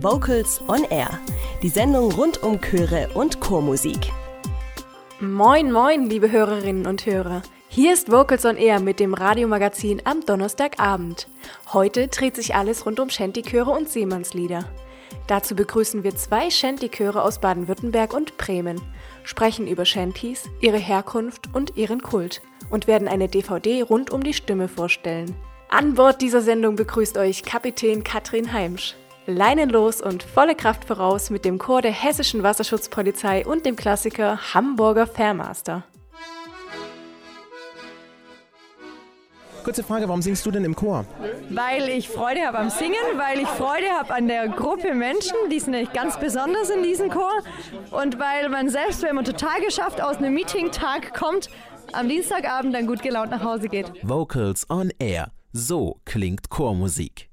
Vocals on Air, die Sendung rund um Chöre und Chormusik. Moin, moin, liebe Hörerinnen und Hörer. Hier ist Vocals on Air mit dem Radiomagazin am Donnerstagabend. Heute dreht sich alles rund um Shantychöre und Seemannslieder. Dazu begrüßen wir zwei Shantychöre aus Baden-Württemberg und Bremen, sprechen über Shantys, ihre Herkunft und ihren Kult und werden eine DVD rund um die Stimme vorstellen. An Bord dieser Sendung begrüßt euch Kapitän Katrin Heimsch. Leinenlos und volle Kraft voraus mit dem Chor der Hessischen Wasserschutzpolizei und dem Klassiker Hamburger Fairmaster. Kurze Frage, warum singst du denn im Chor? Weil ich Freude habe am Singen, weil ich Freude habe an der Gruppe Menschen, die sind nämlich ganz besonders in diesem Chor und weil man selbst, wenn man total geschafft aus einem Meeting-Tag kommt, am Dienstagabend dann gut gelaunt nach Hause geht. Vocals on Air. So klingt Chormusik.